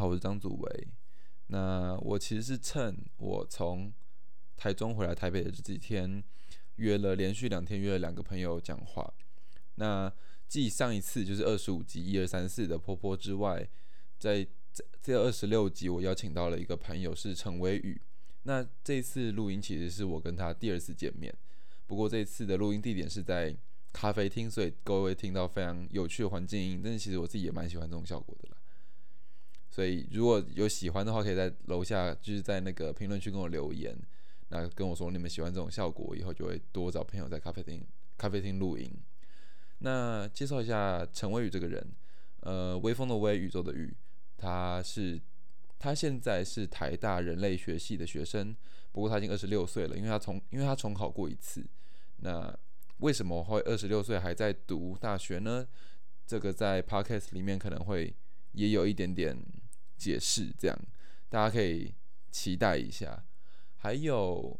好，我是张祖维。那我其实是趁我从台中回来台北的这几天，约了连续两天约了两个朋友讲话。那继上一次就是二十五集一二三四的坡坡之外，在这这二十六集我邀请到了一个朋友是陈伟宇。那这次录音其实是我跟他第二次见面，不过这次的录音地点是在咖啡厅，所以各位会听到非常有趣的环境音。但是其实我自己也蛮喜欢这种效果的啦。所以如果有喜欢的话，可以在楼下就是在那个评论区跟我留言，那跟我说你们喜欢这种效果，以后就会多找朋友在咖啡厅咖啡厅录音。那介绍一下陈威宇这个人，呃，微风的微，宇宙的宇，他是他现在是台大人类学系的学生，不过他已经二十六岁了，因为他重因为他重考过一次。那为什么会二十六岁还在读大学呢？这个在 podcast 里面可能会也有一点点。解释这样，大家可以期待一下。还有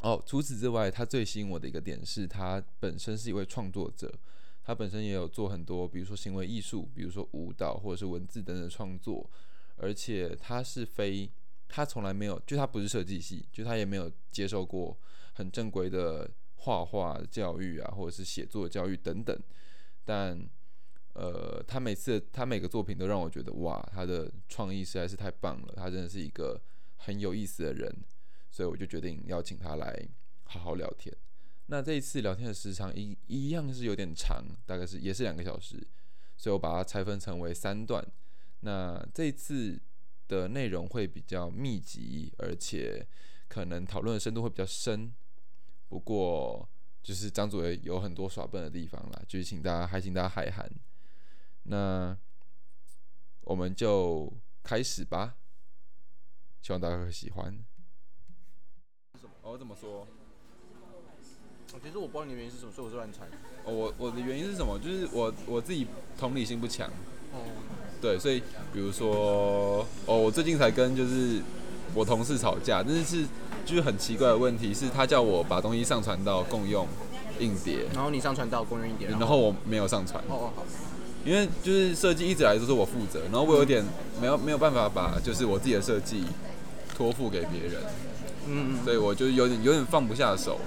哦，除此之外，他最吸引我的一个点是他本身是一位创作者，他本身也有做很多，比如说行为艺术，比如说舞蹈或者是文字等等创作。而且他是非，他从来没有，就他不是设计系，就他也没有接受过很正规的画画教育啊，或者是写作教育等等，但。呃，他每次他每个作品都让我觉得哇，他的创意实在是太棒了，他真的是一个很有意思的人，所以我就决定邀请他来好好聊天。那这一次聊天的时长一一样是有点长，大概是也是两个小时，所以我把它拆分成为三段。那这一次的内容会比较密集，而且可能讨论的深度会比较深。不过就是张主任有很多耍笨的地方啦，就是请大家还请大家海涵。那我们就开始吧，希望大家会喜欢。哦，怎么说？其实我不知道你的原因是什么，所以我是乱猜。哦，我我的原因是什么？就是我我自己同理心不强。哦。对，所以比如说，哦，我最近才跟就是我同事吵架，但是是就是很奇怪的问题，是他叫我把东西上传到共用硬碟，然后你上传到共用硬碟，然后我没有上传。哦哦好。因为就是设计一直来都是我负责，然后我有点没有没有办法把就是我自己的设计托付给别人，嗯嗯，所以我就有点有点放不下手，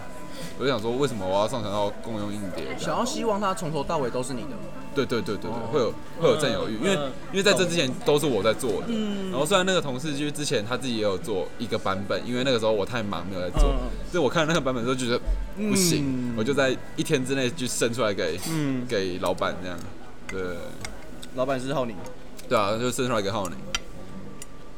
我就想说为什么我要上传到共用硬碟？想要希望它从头到尾都是你的？对对对对对，会有会有占有欲，因为因为在这之前都是我在做的，然后虽然那个同事就是之前他自己也有做一个版本，因为那个时候我太忙没有在做，所以我看那个版本时候觉得不行，我就在一天之内就生出来给给老板这样。对，老板是浩宁，对啊，就生出来一个浩宁。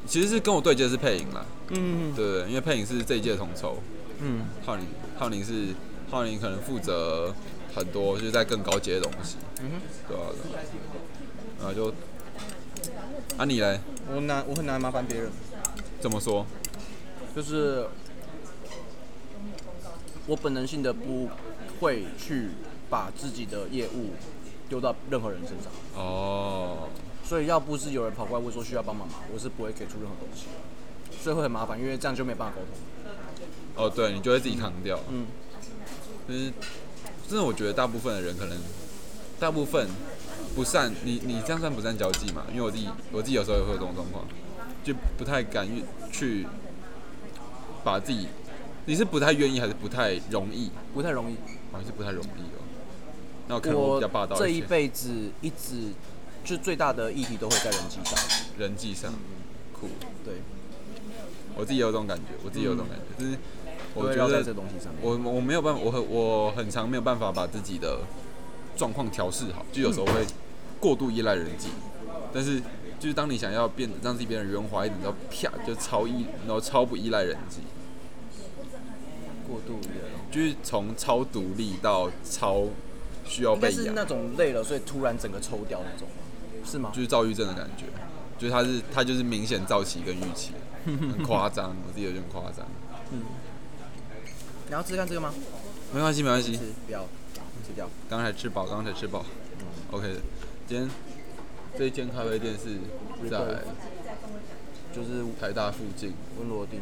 其实是跟我对接是配音啦，嗯，对因为配音是这一届统筹，嗯，浩宁，浩宁是浩宁可能负责很多就是在更高阶的东西，嗯哼，对啊，然后就，啊你嘞？我难，我很难麻烦别人。怎么说？就是我本能性的不会去把自己的业务。丢到任何人身上哦，所以要不是有人跑过来问说需要帮忙吗？我是不会给出任何东西，所以会很麻烦，因为这样就没办法沟通。哦，对你就会自己扛掉。嗯，就是真的，我觉得大部分的人可能，大部分不善你你这样算不善交际嘛？因为我自己我自己有时候也会有这种状况，就不太敢去把自己，你是不太愿意还是不太容易？不太容易，好像是不太容易哦。那我这一辈子一直就最大的议题都会在人际上，人际上，酷，对，我自己有这种感觉，我自己有这种感觉，就是我觉得这东西上面，我我没有办法，我很我很常没有办法把自己的状况调试好，就有时候会过度依赖人际，但是就是当你想要变得让自己变得圆滑一点，然后啪就超依，然后超不依赖人际，过度依赖，就是从超独立到超。需要被是那种累了，所以突然整个抽掉那种，是吗？就是躁郁症的感觉，就是他是他就是明显躁期跟预期，很夸张，我自己有点夸张。嗯，你要吃看这个吗？没关系，没关系，不要吃掉。刚才吃饱，刚才吃饱。OK，今天这一间咖啡店是在就是台大附近温罗丁，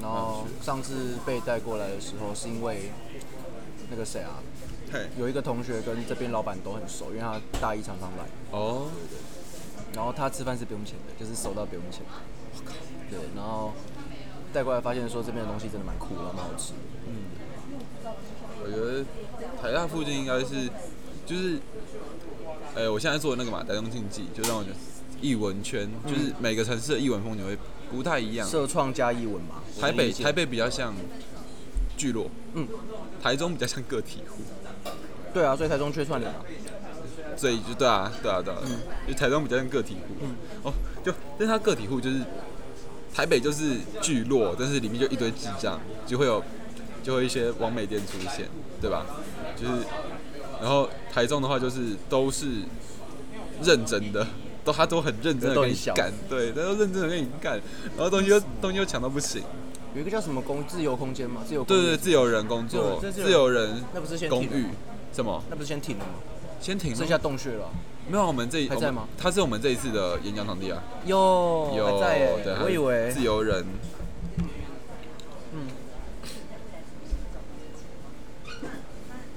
然后上次被带过来的时候是因为那个谁啊？有一个同学跟这边老板都很熟，因为他大一常常来。哦。然后他吃饭是不用钱的，就是收到不用钱。我靠！对，然后带过来发现说这边的东西真的蛮酷，然后蛮好吃。嗯，我觉得台大附近应该是就是，哎，我现在做的那个嘛，台中竞技，就让我觉得艺文圈，就是每个城市的艺文风景会不太一样。社创加艺文嘛，台北台北比较像聚落，嗯，台中比较像个体户。对啊，所以台中缺串联啊。所以就对啊，对啊，对啊，嗯，就台中比较像个体户，嗯，哦，就但是他个体户就是台北就是聚落，但是里面就一堆智障，就会有就会一些网美店出现，对吧？就是然后台中的话就是都是认真的，都他都很认真的跟你干，对，他都认真的跟你干，然后东西又东西又抢到不行。有一个叫什么公自由空间嘛，自由对对自由人工作，自由人那不是先公寓什么？那不是先停了吗？先停，剩下洞穴了。没有，我们这还在吗？他是我们这一次的演讲场地啊。有，有在我以为自由人。嗯。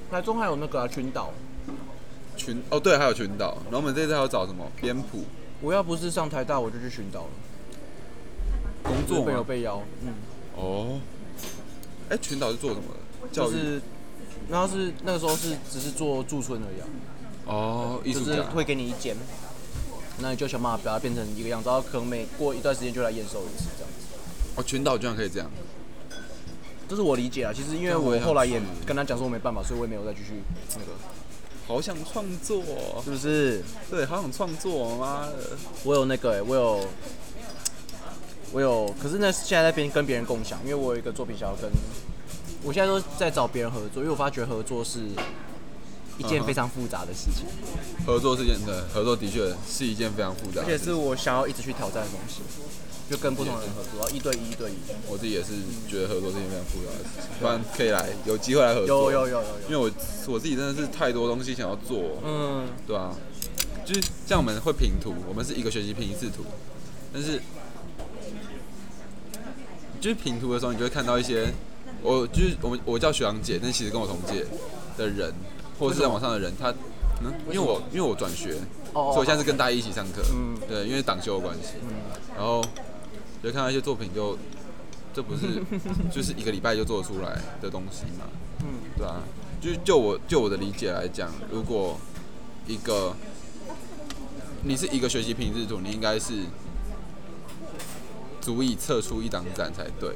台中还有那个群岛。群哦，对，还有群岛。然后我们这次还要找什么？编谱。我要不是上台大，我就去群岛了。工作没有被邀。嗯。哦。哎，群岛是做什么的？教育。然后是那个时候是只是做驻村而已。哦，就是会给你一间，那你就想办法把它变成一个样子，然后可能每过一段时间就来验收一次这样子。哦，群岛居然可以这样，这是我理解啊。其实因为我后来也跟他讲说我没办法，所以我也没有再继续那个。好想创作，是不是？对，好想创作，妈的！我有那个，我有，我有，可是那现在在边跟别人共享，因为我有一个作品想要跟，我现在都在找别人合作，因为我发觉合作是。一件非常复杂的事情，合作是件对，合作的确是一件非常复杂，而且是我想要一直去挑战的东西，就跟不同人合作，一对一，一对一。我自己也是觉得合作是一件非常复杂的事情，不然可以来，有机会来合作。有有有有有。因为我我自己真的是太多东西想要做，嗯，对啊？就是像我们会拼图，我们是一个学期拼一次图，但是就是拼图的时候，你就会看到一些，我就是我们我叫学长姐，但其实跟我同届的人。或者是在网上的人，他，嗯，因为我因为我转学，所以我现在是跟大一一起上课，嗯，对，因为党修的关系，嗯，然后就看到一些作品，就这不是 就是一个礼拜就做出来的东西嘛，嗯，对啊，就是就我就我的理解来讲，如果一个你是一个学习品质组，你应该是足以测出一档展才对，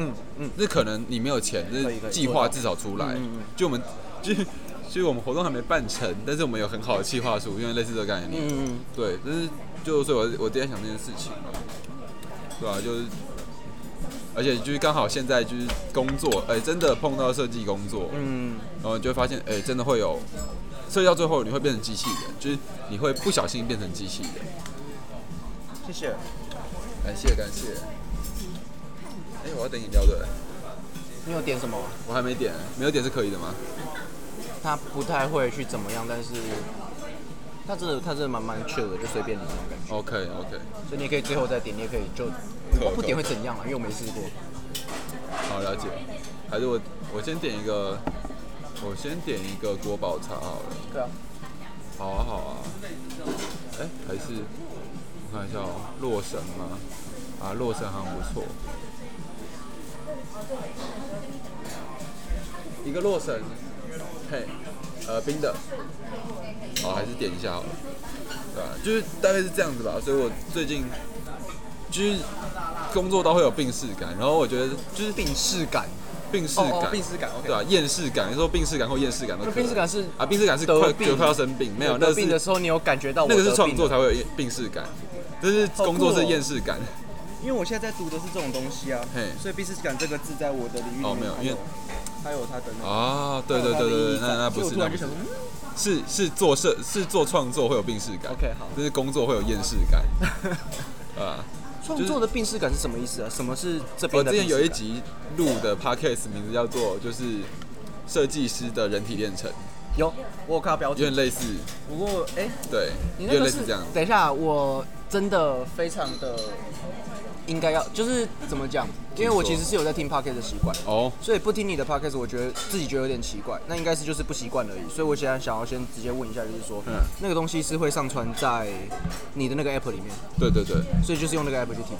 嗯嗯，那可能你没有钱，那计划至少出来，就我们。就其实我们活动还没办成，但是我们有很好的计划书，因为类似这个概念。嗯嗯。对，但是就所以，我我今天想这件事情，对吧？就是，而且就是刚好现在就是工作，哎，真的碰到设计工作，嗯，然后就会发现，哎，真的会有设计到最后你会变成机器人，就是你会不小心变成机器人。谢谢，感谢感谢。哎，我要点饮料对。你有点什么？我还没点，没有点是可以的吗？他不太会去怎么样，但是他真的他真的蛮蛮 chill 的，就随便你那种感觉。OK OK，所以你可以最后再点，你也可以就 我不点会怎样啊？因为我没试过。好了解，还是我我先点一个，我先点一个国宝茶好了。对啊。好啊好啊。哎，还是我看一下哦，洛神吗？啊，洛神好像不错。一个洛神。嘿，呃，冰的，好，还是点一下好了，对吧？就是大概是这样子吧。所以我最近就是工作都会有病逝感，然后我觉得就是病逝感，病逝感，病逝感，对吧？厌世感，你说病逝感或厌世感都。病逝感是啊，病逝感是快就快要生病，没有那病的时候你有感觉到那个是创作才会有病逝感，但是工作是厌世感。因为我现在在读的是这种东西啊，所以病逝感这个字在我的领域哦没有，因为。还有他的那个啊，对对对对对那那不是，是是做设是做创作会有病视感，OK 好，就是工作会有厌世感，啊，创作的病视感是什么意思啊？什么是这边？我之前有一集录的 Podcast 名字叫做就是设计师的人体炼成，有我有看到标题，有点类似，不过哎，对，有点类似这样。等一下，我真的非常的。应该要，就是怎么讲？因为我其实是有在听 podcast 的习惯哦，所以不听你的 podcast，我觉得自己觉得有点奇怪。那应该是就是不习惯而已。所以我现在想要先直接问一下，就是说，嗯，那个东西是会上传在你的那个 app 里面？对对对。所以就是用那个 app 去听。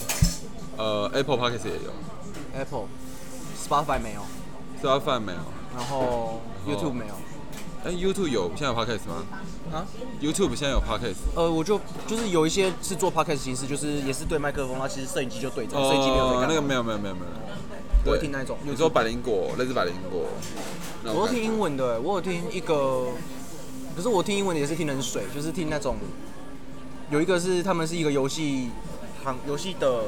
呃，Apple podcast 也有。Apple，Spotify 没有。Spotify 没有。然后 YouTube 没有。哎，YouTube 有，现在有 podcast 吗？啊？YouTube 现在有 podcast？呃，我就就是有一些是做 podcast 形式，就是也是对麦克风，它其实摄影机就对着，摄影机没有在那个没有没有没有没有。我会听那种。你说百灵果，类似百灵果。我听英文的，我有听一个，可是我听英文的也是听很水，就是听那种，有一个是他们是一个游戏行游戏的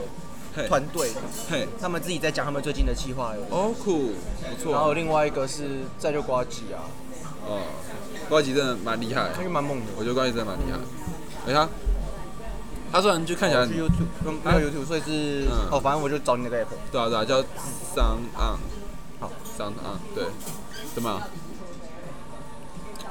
团队，嘿，他们自己在讲他们最近的计划。哦，酷，不错。然后另外一个是在就瓜吉啊。哦，高级真的蛮厉害，蛮猛的。我觉得高级真的蛮厉害。哎呀，他虽然就看起来 YouTube，没有 YouTube，所以是哦，反正我就找你那个 app。对啊对啊，叫 Sound On，好，Sound On，对，怎么？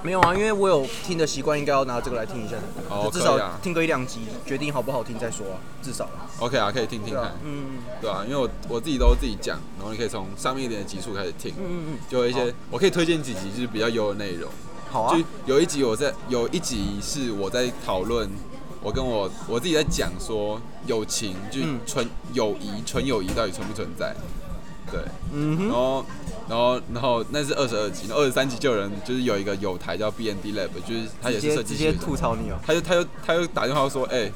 没有啊，因为我有听的习惯，应该要拿这个来听一下。哦，至少听个一两集，决定好不好听再说啊，至少。OK 啊，可以听听看。嗯，对啊，因为我我自己都自己讲，然后你可以从上面一点的集数开始听。嗯嗯嗯。就有一些，我可以推荐几集，就是比较优的内容。好啊。就有一集我在，有一集是我在讨论，我跟我我自己在讲说友情，就纯友谊，纯友谊到底存不存在？对，嗯哼。然后。然后，然后那是二十二集，二十三集就有人就是有一个有台叫 B N D Lab，就是他也是设计直接吐槽你哦。他就他就他就打电话说，哎，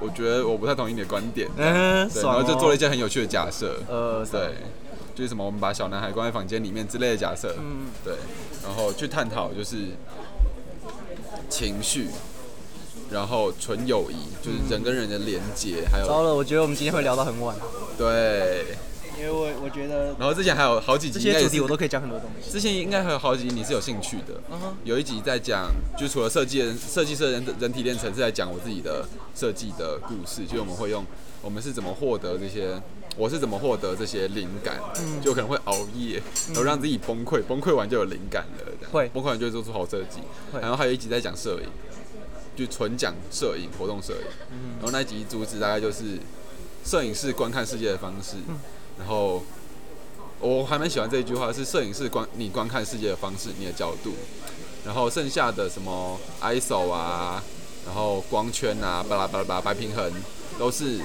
我觉得我不太同意你的观点。嗯，对，然后就做了一件很有趣的假设。呃，对，就是什么我们把小男孩关在房间里面之类的假设。嗯对，然后去探讨就是情绪，然后纯友谊，就是人跟人的连接，还有。糟了，我觉得我们今天会聊到很晚。对。我我觉得，然后之前还有好几集，这些主题我都可以讲很多东西。之前应该还有好几集你是有兴趣的，有一集在讲，就除了设计人设计师人人体炼成是在讲我自己的设计的故事，就我们会用我们是怎么获得这些，我是怎么获得这些灵感，就可能会熬夜，然后让自己崩溃，崩溃完就有灵感了，会。崩溃完就会做出好设计。然后还有一集在讲摄影，就纯讲摄影活动摄影，然后那一集主旨大概就是摄影师观看世界的方式。然后我还蛮喜欢这一句话，是摄影师观你观看世界的方式，你的角度。然后剩下的什么 ISO 啊，然后光圈啊，巴拉巴拉巴拉白平衡，都是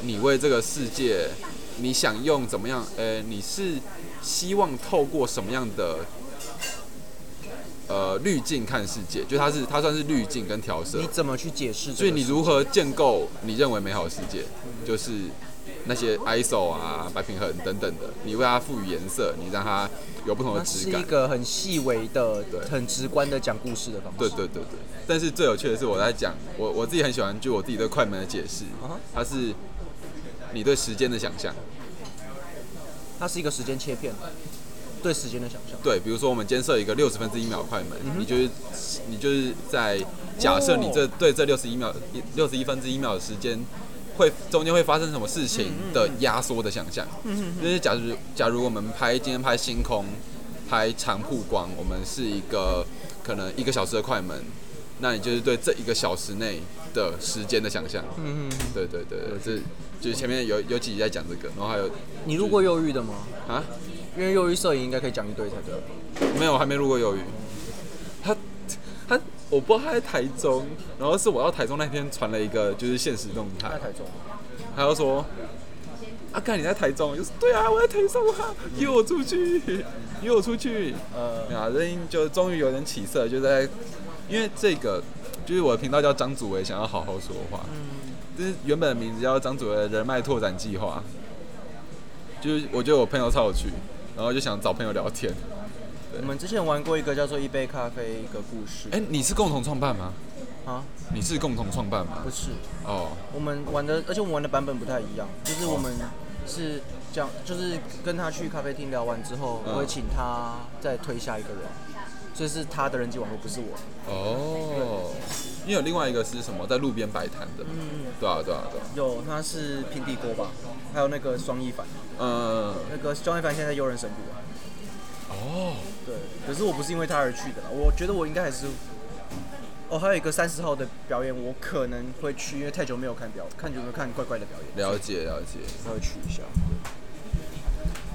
你为这个世界，你想用怎么样？呃，你是希望透过什么样的呃滤镜看世界？就它是它算是滤镜跟调色。你怎么去解释？所以你如何建构你认为美好的世界？就是。那些 ISO 啊、白平衡等等的，你为它赋予颜色，你让它有不同的质感。是一个很细微的、很直观的讲故事的方式。对对对对。但是最有趣的是，我在讲我我自己很喜欢，就我自己对快门的解释，它是你对时间的想象。它是一个时间切片，对时间的想象。对，比如说我们监设一个六十分之一秒快门，你就是你就是在假设你这对这六十一秒一六十一分之一秒的时间。会中间会发生什么事情的压缩的想象，嗯就是假如假如我们拍今天拍星空，拍长曝光，我们是一个可能一个小时的快门，那你就是对这一个小时内的时间的想象。嗯嗯，对对对，这就是前面有有几集在讲这个，然后还有你录过忧郁的吗？啊，因为忧郁摄影应该可以讲一堆才对。没有，我还没录过忧郁。我不知道他在台中，然后是我到台中那天传了一个就是现实动态。在台中。他就说：“阿盖你在台中？”就是对啊，我在台中啊，约我出去，约我出去。呃，啊，人就终于有点起色，就在因为这个，就是我的频道叫张祖维，想要好好说话。嗯。就是原本的名字叫张祖维人脉拓展计划。就是我觉得我朋友超有趣，然后就想找朋友聊天。我们之前玩过一个叫做一杯咖啡一个故事。哎，你是共同创办吗？啊？你是共同创办吗？不是。哦。我们玩的，而且我们玩的版本不太一样。就是我们是这样，就是跟他去咖啡厅聊完之后，我会请他再推下一个人。所以是他的人际网络，不是我。哦。因为有另外一个是什么，在路边摆摊的。嗯。对啊，对啊，对啊。有，他是平底锅吧？还有那个双一凡。嗯。那个双一凡现在悠人神谷啊。哦，对，可是我不是因为他而去的啦，我觉得我应该还是哦，还有一个三十号的表演，我可能会去，因为太久没有看表，看久没有看怪怪的表演。了解了解，稍微去一下。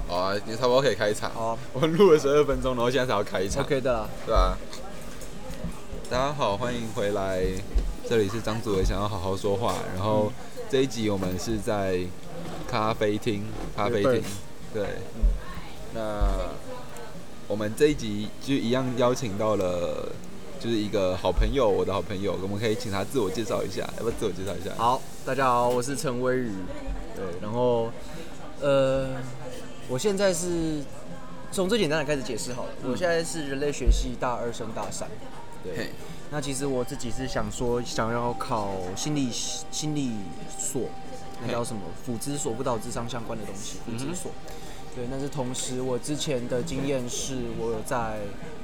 好啊，你差不多可以开场。好，我们录了十二分钟，然后现在才要开场。OK 的，对啊。大家好，欢迎回来，这里是张祖伟，想要好好说话。然后这一集我们是在咖啡厅，咖啡厅，对。那我们这一集就一样邀请到了。就是一个好朋友，我的好朋友，我们可以请他自我介绍一下，要不要自我介绍一下？好，大家好，我是陈威宇，对，然后，呃，我现在是从最简单的开始解释好了，我现在是人类学系大二升大三，对，那其实我自己是想说，想要考心理心理所，那叫什么辅资所，不导智商相关的东西，辅资所。对，但是同时，我之前的经验是我有在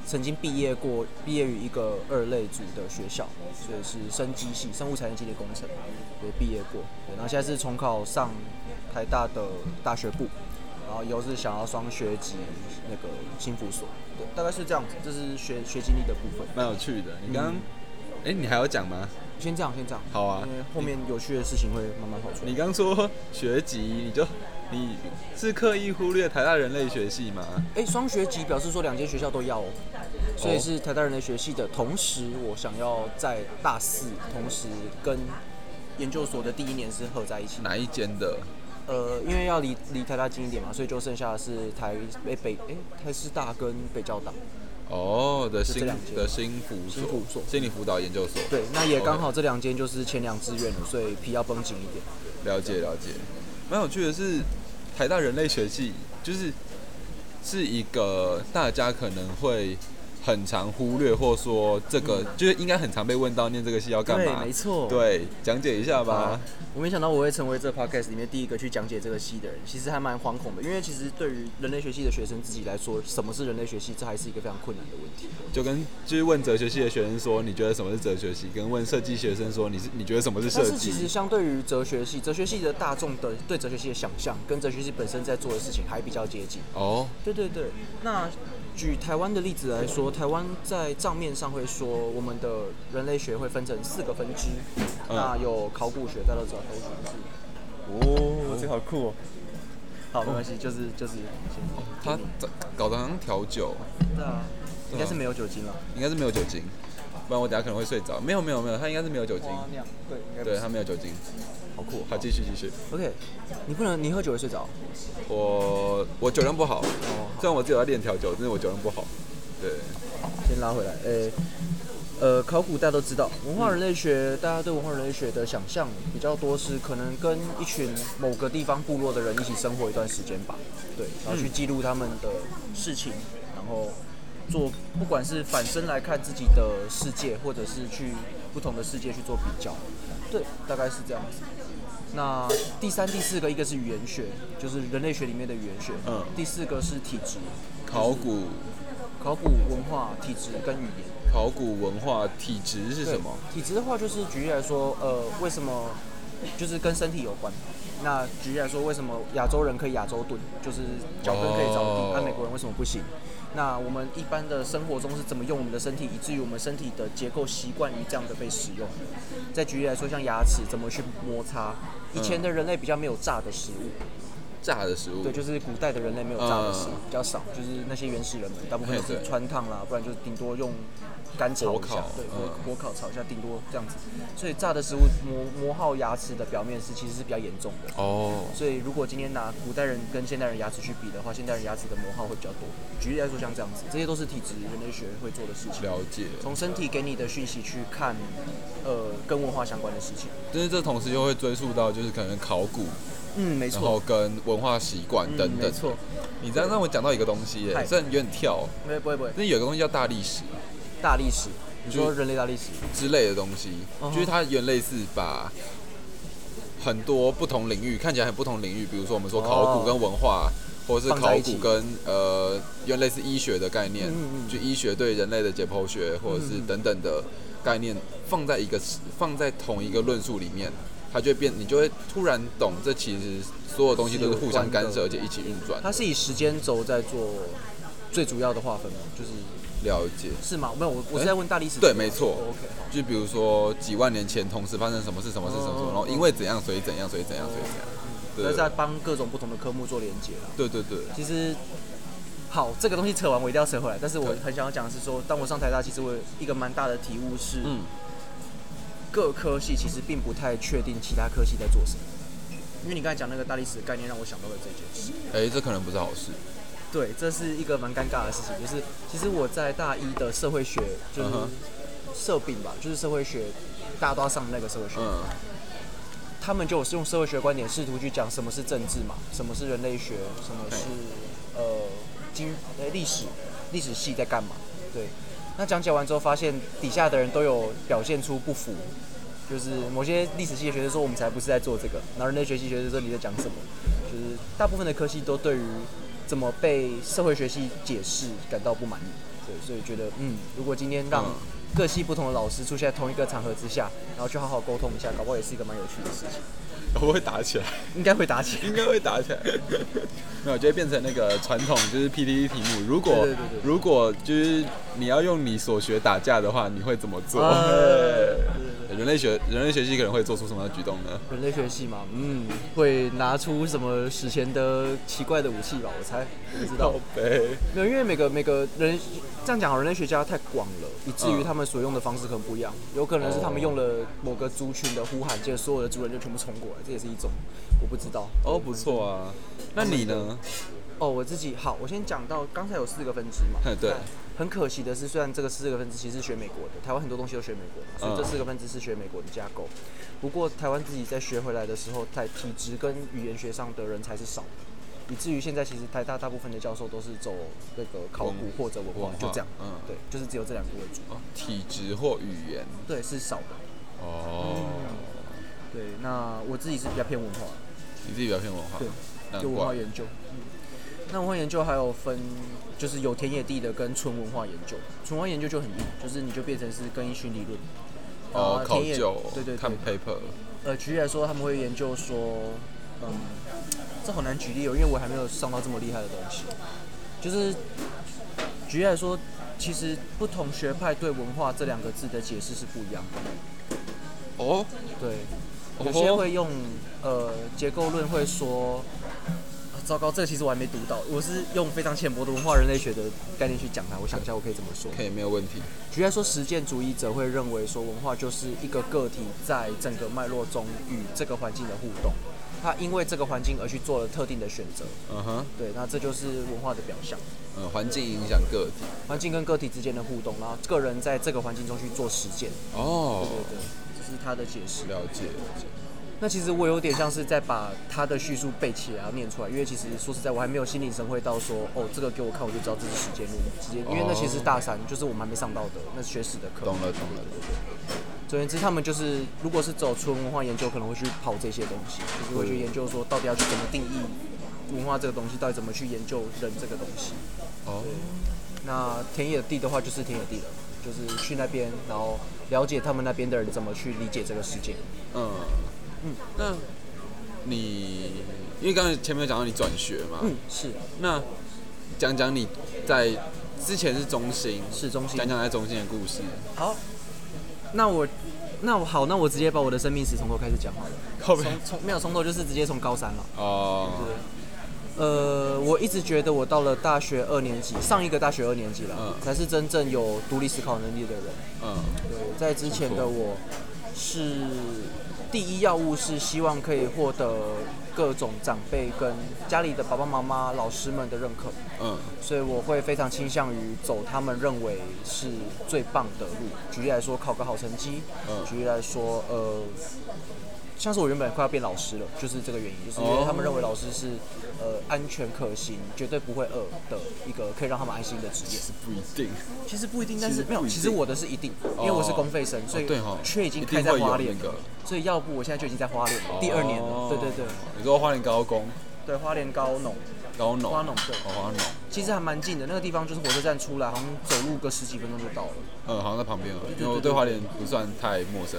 曾经毕业过，毕业于一个二类组的学校，所以是生机系、生物产业机械工程，对，毕业过。对，然后现在是重考上台大的大学部，然后以后是想要双学籍那个新辅所，对，大概是这样子，这是学学经历的部分。蛮有趣的，你刚刚，哎，你还要讲吗？先这样，先这样。好啊，因为后面有趣的事情会慢慢跑出来。你刚说学籍，你就。你是刻意忽略台大人类学系吗？哎，双学籍表示说两间学校都要哦，所以是台大人类学系的同时，我想要在大四同时跟研究所的第一年是合在一起。哪一间的？呃，因为要离离台大近一点嘛，所以就剩下的是台北北哎台师大跟北教大。哦，的新的新辅所，心理辅导研究所。对，那也刚好这两间就是前两志愿了，所以皮要绷紧一点。了解了解，蛮有趣的是。台大人类学系就是是一个大家可能会。很常忽略，或说这个就是应该很常被问到，念这个戏要干嘛？对，没错。对，讲解一下吧。我没想到我会成为这 podcast 里面第一个去讲解这个戏的人，其实还蛮惶恐的，因为其实对于人类学系的学生自己来说，什么是人类学系，这还是一个非常困难的问题。就跟就是问哲学系的学生说，你觉得什么是哲学系？跟问设计学生说，你是你觉得什么是设计？但是其实相对于哲学系，哲学系的大众的对哲学系的想象，跟哲学系本身在做的事情还比较接近。哦，对对对，那。举台湾的例子来说，台湾在账面上会说，我们的人类学会分成四个分支，那有考古学，大家都知道考古学是。哦，这好酷哦。好，没关系，就是就是。他搞得好像调酒。对啊。应该是没有酒精了。应该是没有酒精，不然我等下可能会睡着。没有没有没有，他应该是没有酒精。对，对他没有酒精。好酷，好继续继续。OK，你不能，你喝酒会睡着。我我酒量不好，虽然我自己在练调酒，但是我酒量不好。对，先拉回来。诶，呃，考古大家都知道，文化人类学，大家对文化人类学的想象比较多是可能跟一群某个地方部落的人一起生活一段时间吧。对，然后去记录他们的事情，然后做不管是反身来看自己的世界，或者是去不同的世界去做比较。对，大概是这样子。那第三、第四个，一个是语言学，就是人类学里面的语言学。嗯。第四个是体质。考古。考古文化、体质跟语言。考古文化、体质是什么？体质的话，就是举例来说，呃，为什么就是跟身体有关？那举例来说，为什么亚洲人可以亚洲蹲，就是脚跟可以着地，那美国人为什么不行？那我们一般的生活中是怎么用我们的身体，以至于我们身体的结构习惯于这样的被使用？再举例来说，像牙齿怎么去摩擦？以前的人类比较没有炸的食物，炸的食物，对，就是古代的人类没有炸的食物比较少，就是那些原始人们大部分都是穿烫啦，不然就是顶多用。干炒一下，对，火火烤炒一下，顶多这样子。所以炸的食物磨磨耗牙齿的表面是其实是比较严重的。哦。所以如果今天拿古代人跟现代人牙齿去比的话，现代人牙齿的磨耗会比较多。举例来说，像这样子，这些都是体质人类学会做的事情。了解。从身体给你的讯息去看，呃，跟文化相关的事情。但是这同时又会追溯到，就是可能考古。嗯，没错。然后跟文化习惯等等。没错。你这样让我讲到一个东西，哎，虽然有点跳。没不会不会。那有个东西叫大历史。大历史，你说人类大历史之类的东西，就是它有点类似把很多不同领域看起来很不同领域，比如说我们说考古跟文化，或者是考古跟呃原类似医学的概念，就医学对人类的解剖学或者是等等的概念放在一个放在同一个论述里面，它就会变，你就会突然懂，这其实所有东西都是互相干涉而且一起运转。它是以时间轴在做。最主要的划分吗？就是了解是吗？没有，我我是在问大历史。对，没错。OK，就比如说几万年前同时发生什么事，什么事，什么什么，然后因为怎样，所以怎样，所以怎样，所以怎样。对，在帮各种不同的科目做连接了。对对对。其实，好，这个东西扯完，我一定要扯回来。但是我很想要讲的是说，当我上台大，其实我有一个蛮大的体悟是，嗯，各科系其实并不太确定其他科系在做什么。因为你刚才讲那个大历史的概念，让我想到了这件事。哎，这可能不是好事。对，这是一个蛮尴尬的事情，就是其实我在大一的社会学，就是社丙吧，就是社会学，大家都要上那个社会学。嗯。他们就是用社会学观点试图去讲什么是政治嘛，什么是人类学，什么是呃经呃历史，历史系在干嘛？对。那讲解完之后，发现底下的人都有表现出不服，就是某些历史系的学生说我们才不是在做这个，然后人类学系学生说你在讲什么？就是大部分的科系都对于。怎么被社会学系解释感到不满意？对，所以觉得，嗯，如果今天让各系不同的老师出现在同一个场合之下，然后去好好沟通一下，搞不好也是一个蛮有趣的事情。会不会打起来？应该会打起来，应该会打起来。没有，就会变成那个传统，就是 PPT 题目。如果如果就是你要用你所学打架的话，你会怎么做？人类学人类学系可能会做出什么样的举动呢？人类学系嘛，嗯，会拿出什么史前的奇怪的武器吧？我猜，不知道。没有，因为每个每个人这样讲，人类学家太广了，以至于他们所用的方式可能不一样。有可能是他们用了某个族群的呼喊，接着所有的族人就全部冲过来，这也是一种，我不知道。哦，不错啊。那你呢？哦，我自己好，我先讲到刚才有四个分支嘛。对。很可惜的是，虽然这个四个分支其实是学美国的，台湾很多东西都学美国，所以这四个分支是学美国的架构。不过台湾自己在学回来的时候，在体质跟语言学上的人才是少的，以至于现在其实台大大部分的教授都是走那个考古或者文化，就这样。嗯，对，就是只有这两个为主。体质或语言，对，是少的。哦。对，那我自己是比较偏文化。你自己比较偏文化？对，就文化研究。嗯那文化研究还有分。就是有田野地的跟纯文化研究，纯文化研究就很硬，就是你就变成是跟一群理论，哦，考究，对对对，看 paper。呃，举例来说，他们会研究说，嗯，这好难举例哦，因为我还没有上到这么厉害的东西。就是举例来说，其实不同学派对文化这两个字的解释是不一样的。哦，对，有些会用呃结构论会说。糟糕，这个其实我还没读到。我是用非常浅薄的文化人类学的概念去讲它。我想一下，我可以怎么说？可以，没有问题。举例来说，实践主义者会认为说，文化就是一个个体在整个脉络中与这个环境的互动，他因为这个环境而去做了特定的选择。嗯哼，对，那这就是文化的表象。嗯，环境影响个体，环境跟个体之间的互动，然后个人在这个环境中去做实践。哦，对对对，这是他的解释。了解。那其实我有点像是在把他的叙述背起来，然后念出来。因为其实说实在，我还没有心领神会到说，哦，这个给我看，我就知道这是时间路。直接，因为那其实大三，就是我们还没上到的，那是学史的课。懂了，懂了，对对。总而言之，他们就是如果是走纯文化研究，可能会去跑这些东西，就是会去研究说，到底要去怎么定义文化这个东西，到底怎么去研究人这个东西。哦。那田野地的话，就是田野地了，就是去那边，然后了解他们那边的人怎么去理解这个世界。嗯。嗯，那你因为刚才前面有讲到你转学嘛，嗯，是。那讲讲你在之前是中心，是中心，讲讲在中心的故事。好，那我那我好，那我直接把我的生命史从头开始讲好了。从从没有从头，就是直接从高三了。哦。对。呃，我一直觉得我到了大学二年级，上一个大学二年级了，才是真正有独立思考能力的人。嗯。对，在之前的我是。第一要务是希望可以获得各种长辈跟家里的爸爸妈妈、老师们的认可。嗯，所以我会非常倾向于走他们认为是最棒的路。举例来说，考个好成绩。嗯。举例来说，呃。像是我原本快要变老师了，就是这个原因，就是因为他们认为老师是呃安全可行、绝对不会饿的一个可以让他们安心的职业。不一定，其实不一定，但是没有，其实我的是一定，因为我是公费生，所以却已经开在花莲了。所以要不我现在就已经在花莲第二年了。对对对。你说花莲高工？对，花莲高农。高农。花农对。花农。其实还蛮近的，那个地方就是火车站出来，好像走路个十几分钟就到了。嗯，好像在旁边了，因为我对花莲不算太陌生。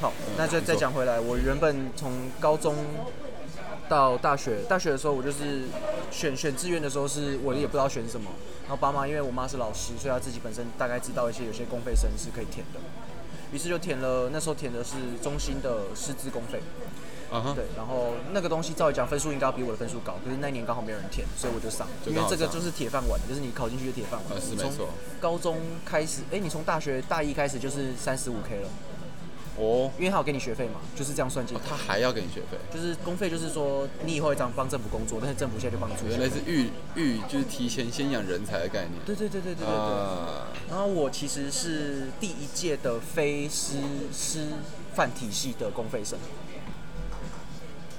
好，那就再讲回来，我原本从高中到大学，大学的时候我就是选选志愿的时候，是我也不知道选什么，然后爸妈因为我妈是老师，所以她自己本身大概知道一些有些公费生是可以填的，于是就填了。那时候填的是中心的师资公费。啊对，然后那个东西照理讲分数应该要比我的分数高，可是那年刚好没有人填，所以我就上，因为这个就是铁饭碗，就是你考进去就铁饭碗。是没错。高中开始，哎，你从大学大一开始就是三十五 K 了。哦。因为他有给你学费嘛，就是这样算进。他还要给你学费？就是公费，就是说你以后这样帮政府工作，但是政府现在就帮你出。原来是预预就是提前先养人才的概念。对对对对对对对。然后我其实是第一届的非师师范体系的公费生。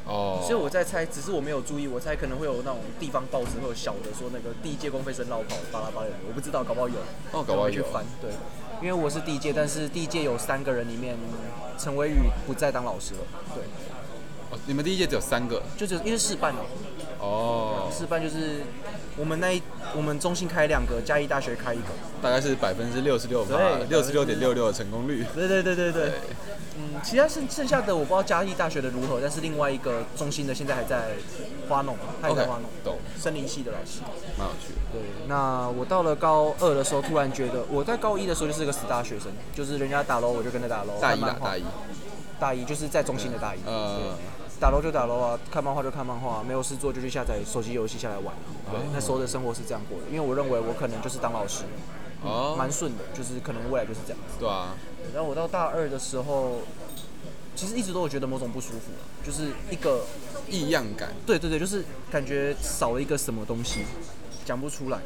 哦，所以我在猜，只是我没有注意，我猜可能会有那种地方报纸会有小的说那个第一届公费生绕跑巴拉巴拉，我不知道，搞不好有，哦，搞不好有。去翻，对，因为我是第一届，但是第一届有三个人里面，陈伟宇不再当老师了，对。哦，你们第一届只有三个？就只因为试办了。哦。试办就是我们那一我们中心开两个，嘉义大学开一个，大概是百分之六十六，六十六点六六的成功率。对对对对对。嗯，其他剩剩下的我不知道嘉义大学的如何，但是另外一个中心的现在还在花弄，还在花弄，懂。森林系的老师，蛮有趣。对，那我到了高二的时候，突然觉得我在高一的时候就是个死大学生，就是人家打楼我就跟着打楼。大一啊，大一，大一就是在中心的大一。呃，打楼就打楼啊，看漫画就看漫画，没有事做就去下载手机游戏下来玩。对，那时候的生活是这样过的，因为我认为我可能就是当老师，哦，蛮顺的，就是可能未来就是这样。对啊。然后我到大二的时候，其实一直都有觉得某种不舒服，就是一个异样感。对对对，就是感觉少了一个什么东西，讲不出来。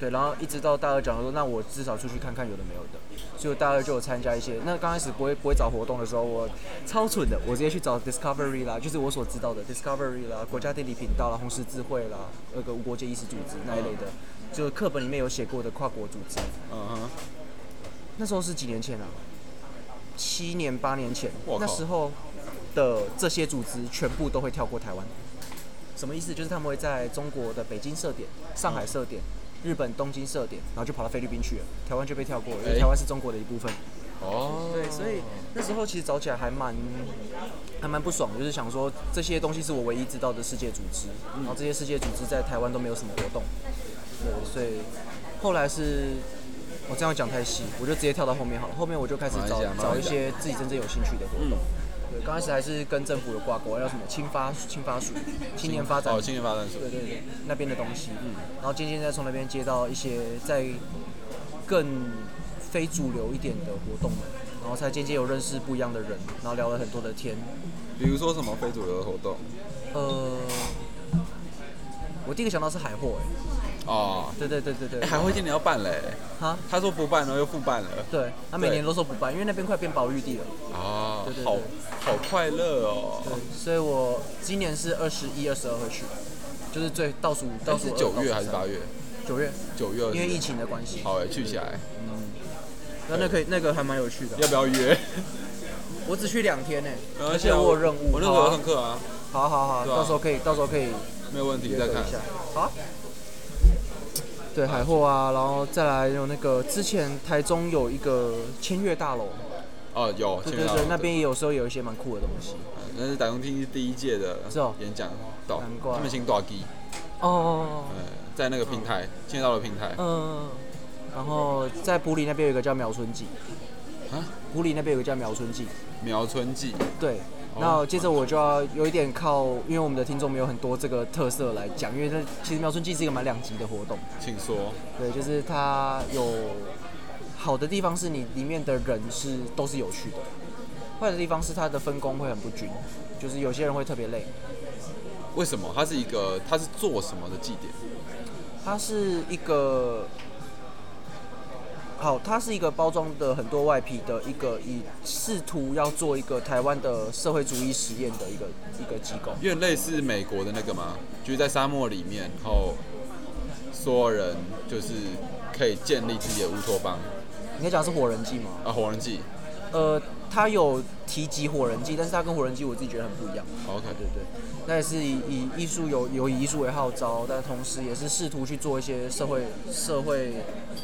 对，然后一直到大二讲说，那我至少出去看看有的没有的。所以大二就有参加一些。那刚开始不会不会找活动的时候，我超蠢的，我直接去找 Discovery 啦，就是我所知道的 Discovery 啦，国家地理频道啦，红十字会啦，那个无国界意识组织那一类的，就课本里面有写过的跨国组织。嗯哼。那时候是几年前啊，七年八年前，那时候的这些组织全部都会跳过台湾，什么意思？就是他们会在中国的北京设点、上海设点、日本东京设点，然后就跑到菲律宾去了，台湾就被跳过了，因为台湾是中国的一部分。哦，对，所以那时候其实找起来还蛮还蛮不爽，就是想说这些东西是我唯一知道的世界组织，然后这些世界组织在台湾都没有什么活动，对，所以后来是。我这样讲太细，我就直接跳到后面好了。后面我就开始找找一些自己真正有兴趣的活动。对，刚开始还是跟政府有挂钩，要什么青发青发署、青年发展哦，青年发展署，对对对，那边的东西。嗯。然后渐渐再从那边接到一些在更非主流一点的活动，然后才渐渐有认识不一样的人，然后聊了很多的天。比如说什么非主流的活动？呃，我第一个想到是海货，哎。哦，对对对对对，还会今年要办嘞，哈，他说不办，然后又复办了。对，他每年都说不办，因为那边快变保育地了。啊，好，好快乐哦。对，所以我今年是二十一、二十二会去，就是最倒数倒数九月还是八月？九月。九月。因为疫情的关系。好诶，去起来。嗯。那那可以，那个还蛮有趣的。要不要约？我只去两天呢，而且我有任务。我那时候上课啊。好好好，到时候可以，到时候可以。没有问题，再看一下。好。对海货啊，然后再来有那个之前台中有一个千悦大楼，哦有，对对对，那边也有时候有一些蛮酷的东西。那是打工厅第一届的演讲，难怪他们请大机。哦。在那个平台，千悦大楼平台。嗯。然后在埔里那边有一个叫苗春记。啊？埔里那边有个叫苗春记。苗春记。对。那接着我就要有一点靠，因为我们的听众没有很多这个特色来讲，因为这其实苗春季是一个蛮两极的活动。请说。对，就是它有好的地方是你里面的人是都是有趣的，坏的地方是它的分工会很不均，就是有些人会特别累。为什么？它是一个，它是做什么的祭典？它是一个。好，它是一个包装的很多外皮的一个，以试图要做一个台湾的社会主义实验的一个一个机构，有点类似美国的那个吗？就是在沙漠里面，然后所有人就是可以建立自己的乌托邦。你可以讲是火人记吗？啊，火人记。呃，他有提及火人祭，但是他跟火人祭我自己觉得很不一样。OK，对对。那也是以以艺术有有以艺术为号召，但同时也是试图去做一些社会社会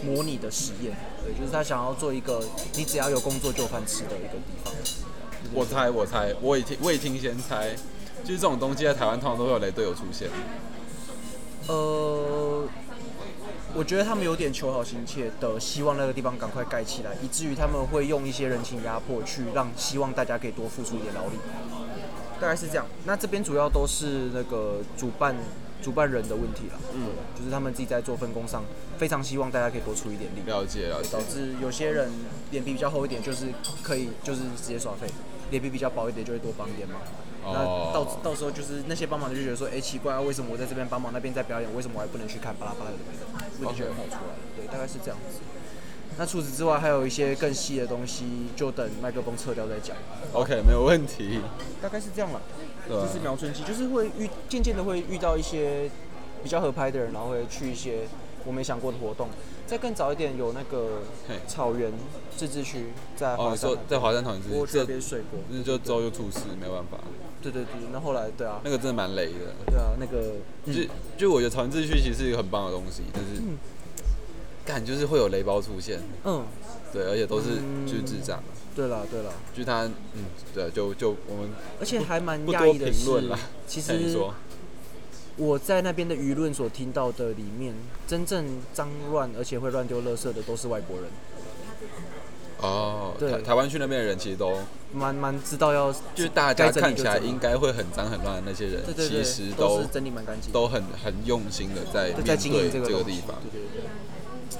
模拟的实验。对，就是他想要做一个你只要有工作就有饭吃的一个地方。我猜，我猜，我已听未听先猜，就是这种东西在台湾通常都会有雷队友出现。呃，我觉得他们有点求好心切的，希望那个地方赶快盖起来，以至于他们会用一些人情压迫去让希望大家可以多付出一点劳力，大概是这样。那这边主要都是那个主办主办人的问题了，嗯，就是他们自己在做分工上，非常希望大家可以多出一点力，了解了解，导致有些人脸皮比较厚一点，就是可以就是直接耍废，脸皮比较薄一点就会多帮一点嘛。那到到时候就是那些帮忙的就觉得说，哎，奇怪啊，为什么我在这边帮忙，那边在表演，为什么我还不能去看巴拉巴拉的？问题就会跑出来。对，大概是这样子。那除此之外，还有一些更细的东西，就等麦克风撤掉再讲。OK，没有问题。大概是这样了。就是苗春期，就是会遇渐渐的会遇到一些比较合拍的人，然后会去一些我没想过的活动。再更早一点，有那个草原自治区在华山，在华山草原自治区这边睡过，那就之后就出事，没有办法。对对对，那后来对啊，那个真的蛮雷的。对啊，那个就就我觉得草原自治区其实是一个很棒的东西，但是感就是会有雷包出现。嗯，对，而且都是就是智障。对了对了，就他嗯，对，就就我们而且还蛮压抑的是，其实。我在那边的舆论所听到的里面，真正脏乱而且会乱丢垃圾的都是外国人。哦，对，台湾去那边的人其实都蛮蛮知道要，就是大家看起来应该会很脏很乱的那些人，其实都整理蛮干净，都很很用心的在在经营这个地方。对对对。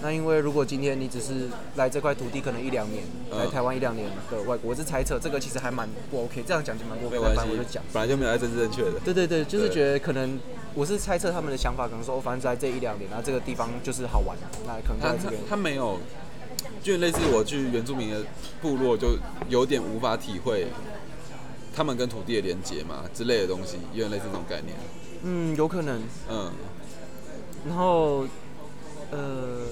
那因为如果今天你只是来这块土地可能一两年，来台湾一两年的外国，我是猜测这个其实还蛮不 OK，这样讲就蛮过分。没关系，我就讲，本来就没有在政治正确的。对对对，就是觉得可能。我是猜测他们的想法，可能说，反正在这一两年，然后这个地方就是好玩，那可能在这边。他没有，就类似我去原住民的部落，就有点无法体会他们跟土地的连接嘛之类的东西，有点类似这种概念。嗯，有可能。嗯。然后，呃，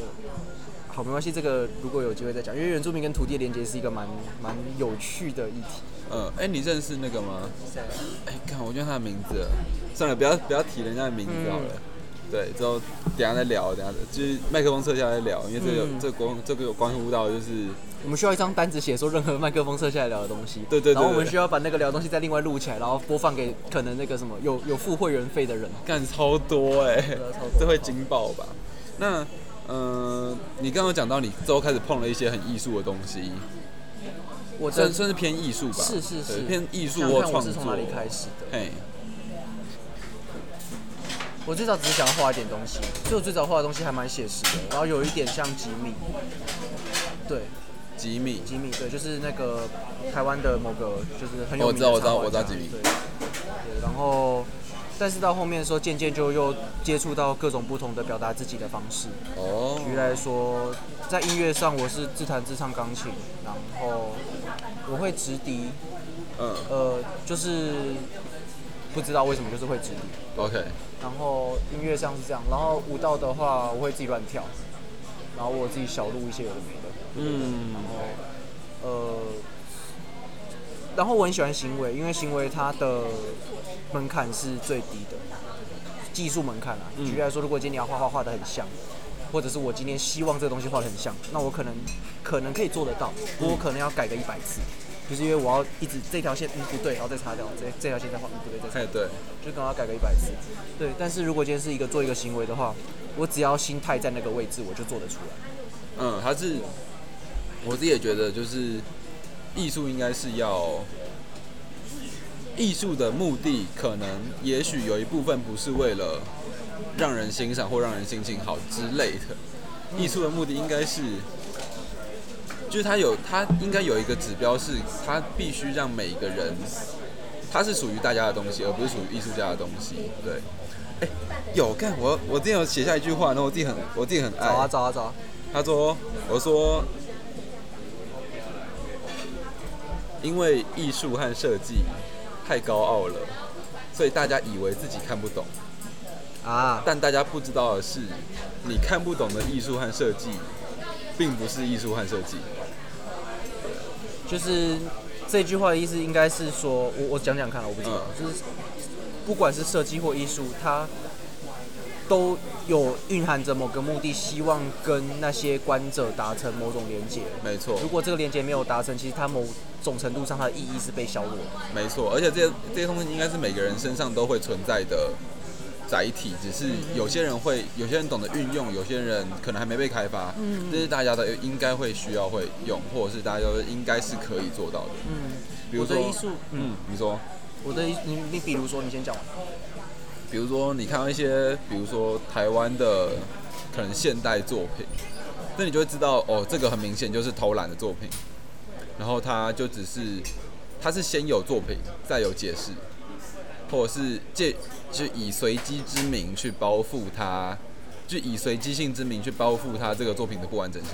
好，没关系，这个如果有机会再讲，因为原住民跟土地的连接是一个蛮蛮有趣的议题。嗯，哎，你认识那个吗？谁？哎，看，我叫他的名字。算了，不要不要提人家的名字好了。对，之后等下再聊，等下就是麦克风撤下来聊，因为这个这关这个有关乎到就是我们需要一张单子写说任何麦克风撤下来聊的东西。对对。然后我们需要把那个聊东西再另外录起来，然后播放给可能那个什么有有付会员费的人。干超多哎，这会惊爆吧？那嗯，你刚刚讲到你之后开始碰了一些很艺术的东西，我算算是偏艺术吧？是是是，偏艺术或创作。从哪里开始的？嘿。我最早只是想要画一点东西，所以我最早画的东西还蛮写实的，然后有一点像吉米，对，吉米，吉米，对，就是那个台湾的某个就是很有名的我知道，我知道，我知道吉米，对，对，然后，但是到后面的时候，渐渐就又接触到各种不同的表达自己的方式。哦。举例来说，在音乐上，我是自弹自唱钢琴，然后我会直笛，嗯，呃，就是不知道为什么就是会直笛。OK。然后音乐上是这样，然后舞蹈的话我会自己乱跳，然后我自己小录一些有的没的，嗯，然后呃，然后我很喜欢行为，因为行为它的门槛是最低的，技术门槛啊。举例来说，如果今天你要画画画的很像，或者是我今天希望这个东西画的很像，那我可能可能可以做得到，我可能要改个一百次。就是因为我要一直这条线嗯不对，然后再擦掉，这这条线再画嗯不对再擦。哎对，就刚刚改个一百次。对，但是如果今天是一个做一个行为的话，我只要心态在那个位置，我就做得出来。嗯，还是我自己也觉得，就是艺术应该是要艺术的目的，可能也许有一部分不是为了让人欣赏或让人心情好之类的，艺术的目的应该是。就是它有，它应该有一个指标，是它必须让每一个人，它是属于大家的东西，而不是属于艺术家的东西。对，哎，有看我，我之前有写下一句话，然后我自己很，我自己很爱。找啊找啊找。他说，我说，因为艺术和设计太高傲了，所以大家以为自己看不懂。啊。但大家不知道的是，你看不懂的艺术和设计，并不是艺术和设计。就是这句话的意思，应该是说，我我讲讲看，我不知道，就是不管是设计或艺术，它都有蕴含着某个目的，希望跟那些观者达成某种连接。没错。如果这个连接没有达成，其实它某种程度上它的意义是被削弱。没错，而且这些这些东西应该是每个人身上都会存在的载体，只是有些人会，有些人懂得运用，有些人可能还没被开发。嗯，这是大家的应该会需要会用，或者是大家都应该是可以做到的。嗯，比如说艺术，嗯，你说，我的你你比如说你先讲完。比如说你看到一些，比如说台湾的可能现代作品，那你就会知道哦，这个很明显就是偷懒的作品，然后他就只是，他是先有作品再有解释。或者是借就以随机之名去包覆它，就以随机性之名去包覆它这个作品的不完整性。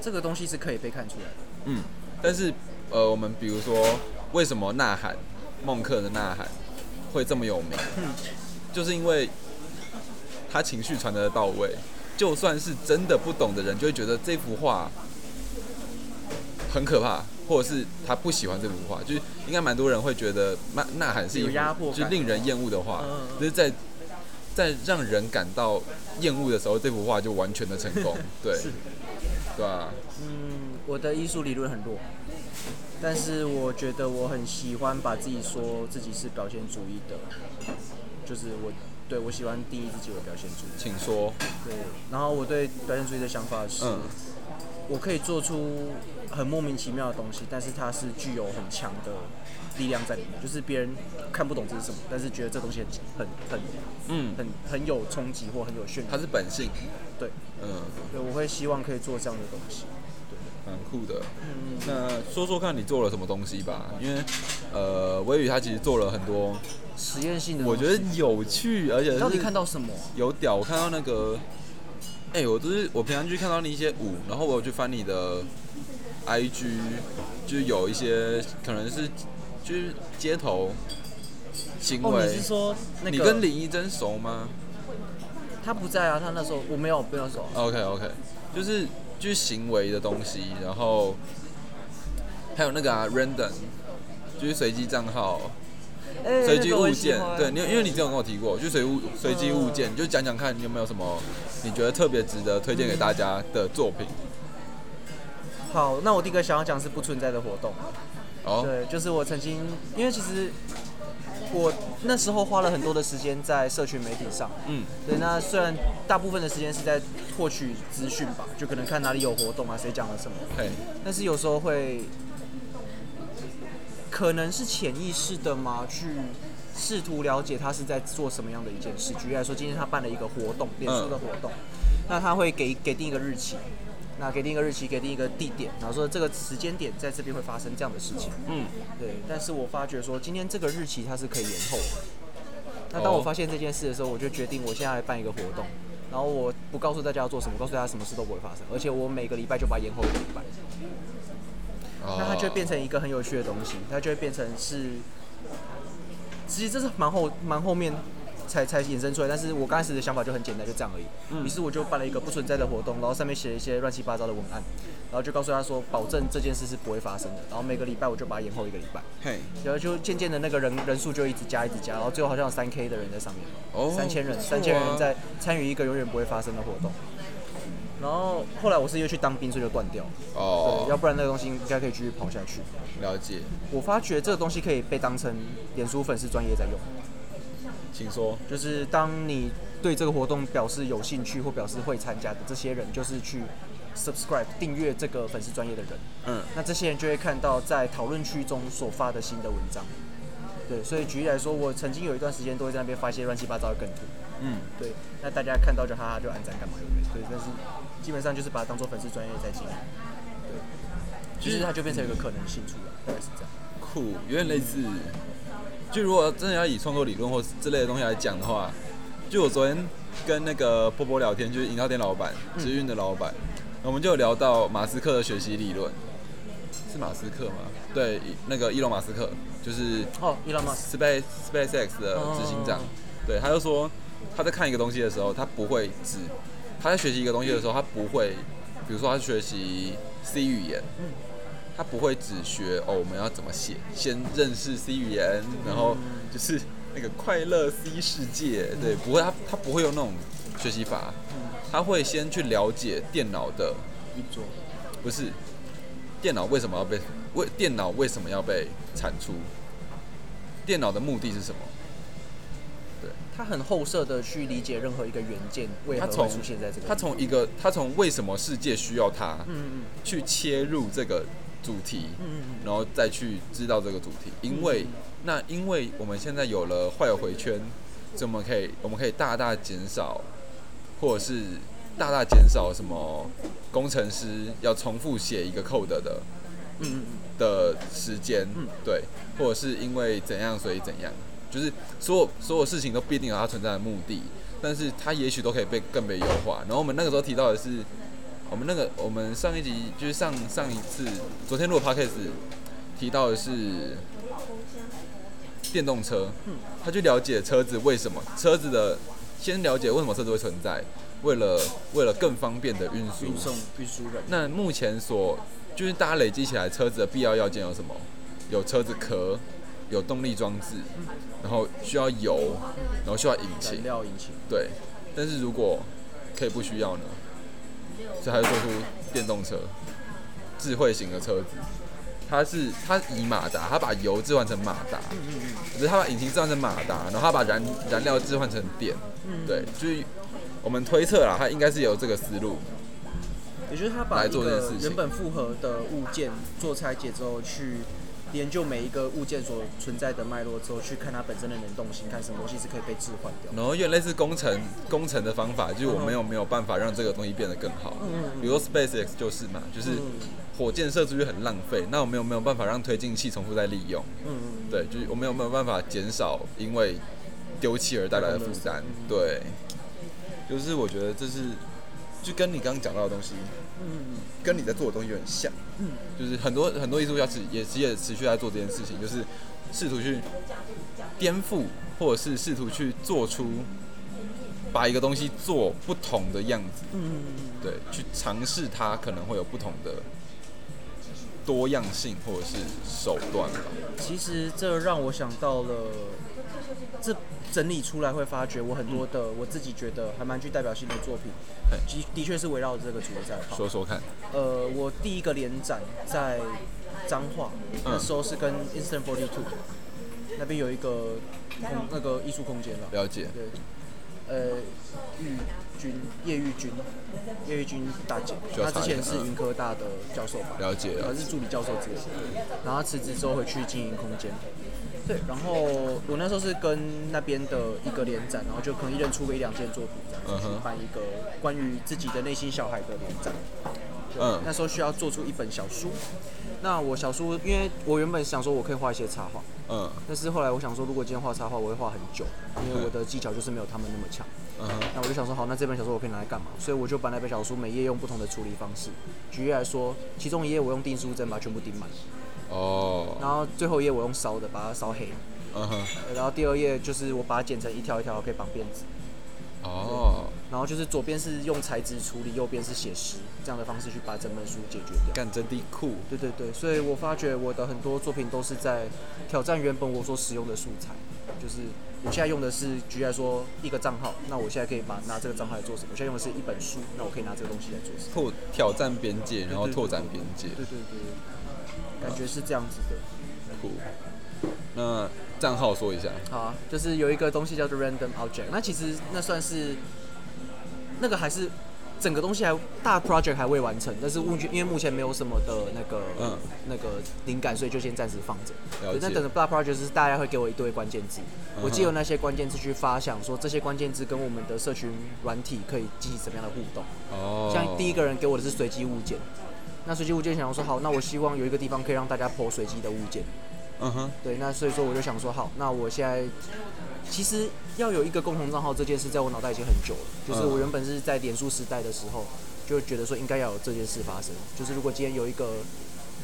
这个东西是可以被看出来的。嗯，但是呃，我们比如说为什么《呐喊》孟克的《呐喊》会这么有名？嗯，就是因为他情绪传得到位，就算是真的不懂的人，就会觉得这幅画很可怕。或者是他不喜欢这幅画，就是应该蛮多人会觉得呐呐喊是一幅就令人厌恶的画，就是在在让人感到厌恶的时候，这幅画就完全的成功，对，对吧？嗯，我的艺术理论很弱，但是我觉得我很喜欢把自己说自己是表现主义的，就是我对我喜欢定义自己为表现主义，请说。对，然后我对表现主义的想法是。我可以做出很莫名其妙的东西，但是它是具有很强的力量在里面，就是别人看不懂这是什么，但是觉得这东西很很很嗯很很有冲击或很有渲染。它是本性，对，嗯，对，我会希望可以做这样的东西，对，蛮酷的。嗯那说说看你做了什么东西吧，因为呃，微雨他其实做了很多实验性的，我觉得有趣，而且到底看到什么？有屌，我看到那个。哎，我都是我平常去看到你一些舞，然后我有去翻你的 IG，就有一些可能是就是街头行为。你是说你跟林一真熟吗？他不在啊，他那时候我没有不用熟。OK OK，就是就是行为的东西，然后还有那个啊，random，就是随机账号。随机物件，对你，因为你之前跟我提过，就随物随机物件，你就讲讲看你有没有什么你觉得特别值得推荐给大家的作品。好，那我第一个想要讲是不存在的活动。哦。对，就是我曾经，因为其实我那时候花了很多的时间在社群媒体上。嗯。对，那虽然大部分的时间是在获取资讯吧，就可能看哪里有活动啊，谁讲了什么。对。但是有时候会。可能是潜意识的嘛，去试图了解他是在做什么样的一件事。举例来说，今天他办了一个活动，脸书的活动，那他会给给定一个日期，那给定一个日期，给定一个地点，然后说这个时间点在这边会发生这样的事情。嗯，对。但是我发觉说，今天这个日期它是可以延后。那当我发现这件事的时候，我就决定我现在来办一个活动，然后我不告诉大家要做什么，告诉大家什么事都不会发生，而且我每个礼拜就把它延后一个礼拜。那它就会变成一个很有趣的东西，它就会变成是，其实这是蛮后蛮后面才才衍生出来，但是我刚开始的想法就很简单，就这样而已。于是我就办了一个不存在的活动，然后上面写了一些乱七八糟的文案，然后就告诉他说，保证这件事是不会发生的。然后每个礼拜我就把它延后一个礼拜，嘿，然后就渐渐的那个人人数就一直加一直加，然后最后好像有三 K 的人在上面，哦，三千人，三千人在参与一个永远不会发生的活动。然后后来我是又去当兵，所以就断掉。哦。对，要不然那个东西应该可以继续跑下去。了解。我发觉这个东西可以被当成脸书粉丝专业在用。请说。就是当你对这个活动表示有兴趣或表示会参加的这些人，就是去 subscribe 订阅这个粉丝专业的人。嗯。那这些人就会看到在讨论区中所发的新的文章。对，所以举例来说，我曾经有一段时间都会在那边发一些乱七八糟的梗图。嗯。对。那大家看到就哈哈就按赞干嘛？对，但是。基本上就是把它当做粉丝专业在经营，对，其实它就变成一个可能性出来，大概是这样。酷，有点类似。就如果真的要以创作理论或之类的东西来讲的话，就我昨天跟那个波波聊天，就是饮料店老板、直运的老板，我们就有聊到马斯克的学习理论，是马斯克吗？对，那个伊隆马斯克，就是哦，伊隆马斯 Space SpaceX 的执行长，对，他就说他在看一个东西的时候，他不会只他在学习一个东西的时候，他不会，比如说他学习 C 语言，他不会只学哦我们要怎么写，先认识 C 语言，然后就是那个快乐 C 世界，对，不会，他他不会用那种学习法，他会先去了解电脑的运作，不是，电脑为什么要被为电脑为什么要被产出，电脑的目的是什么？对，他很后设的去理解任何一个元件为何会出现在这个。他从一个他从为什么世界需要它，嗯嗯，去切入这个主题，嗯嗯，然后再去知道这个主题，因为那因为我们现在有了坏友回圈，所以我们可以我们可以大大减少，或者是大大减少什么工程师要重复写一个 code 的，嗯嗯的时间，嗯，对，或者是因为怎样所以怎样。就是所有所有事情都必定有它存在的目的，但是它也许都可以被更被优化。然后我们那个时候提到的是，我们那个我们上一集就是上上一次昨天录的 podcast 提到的是电动车，他去了解车子为什么车子的，先了解为什么车子会存在，为了为了更方便的运输运送运输人。那目前所就是大家累积起来车子的必要要件有什么？有车子壳。有动力装置，然后需要油，然后需要引擎，燃料引擎。对，但是如果可以不需要呢？所以他就做出电动车，智慧型的车子。它是它以马达，它把油置换成马达，嗯嗯嗯，可是它把引擎置换成马达，然后它把燃燃料置换成电。嗯，对，就是我们推测啦，它应该是有这个思路。也就是他把一个原本复合的物件做拆解之后去。研究每一个物件所存在的脉络之后，去看它本身的能动性，看什么东西是可以被置换掉。然后有点类似工程工程的方法，就是我们有没有办法让这个东西变得更好？嗯比如说 SpaceX 就是嘛，就是火箭射出去很浪费，那我们有没有办法让推进器重复再利用？嗯嗯。对，就是我们有没有办法减少因为丢弃而带来的负担？对。就是我觉得这是就跟你刚刚讲到的东西。嗯，跟你在做的东西有点像，嗯，就是很多很多艺术家持也也持续在做这件事情，就是试图去颠覆，或者是试图去做出把一个东西做不同的样子，嗯，对，去尝试它可能会有不同的多样性或者是手段吧。其实这让我想到了这。整理出来会发觉，我很多的我自己觉得还蛮具代表性的作品，的的确是围绕着这个主题在跑。说说看。呃，我第一个联展在彰化，那时候是跟 Instant Forty Two 那边有一个空那个艺术空间了。了解。对。呃，玉君叶玉君，叶玉君大姐，她之前是云科大的教授吧？了解。她是助理教授之类的，然后辞职之后回去经营空间。对，然后我那时候是跟那边的一个联展，然后就可能一人出个一两件作品，这样子办一个关于自己的内心小孩的联展。嗯，那时候需要做出一本小书。那我小书，因为我原本想说我可以画一些插画，嗯，但是后来我想说，如果今天画插画，我会画很久，因为我的技巧就是没有他们那么强。嗯，那我就想说，好，那这本小说我可以拿来干嘛？所以我就把那本小书每页用不同的处理方式。举例来说，其中一页我用订书针把它全部钉满。哦，然后最后一页我用烧的把它烧黑，嗯哼，然后第二页就是我把它剪成一条一条可以绑辫子，哦，然后就是左边是用材质处理，右边是写实，这样的方式去把整本书解决掉。干真的酷，对对对，所以我发觉我的很多作品都是在挑战原本我所使用的素材，就是我现在用的是举例来说一个账号，那我现在可以把拿这个账号来做什么？我现在用的是一本书，那我可以拿这个东西来做什么？拓挑战边界，然后拓展边界。对对对。感觉是这样子的，酷。那账号说一下。好啊，就是有一个东西叫做 random object。那其实那算是那个还是整个东西还大 project 还未完成，但是目前因为目前没有什么的那个嗯那个灵感，所以就先暂时放着。那等着大 project 是大家会给我一堆关键字，我借由那些关键字去发想，说这些关键字跟我们的社群软体可以进行什么样的互动。哦。像第一个人给我的是随机物件。那随机物件想要说好，那我希望有一个地方可以让大家破随机的物件。嗯哼，对，那所以说我就想说好，那我现在其实要有一个共同账号这件事，在我脑袋已经很久了。就是我原本是在脸书时代的时候，就觉得说应该要有这件事发生。就是如果今天有一个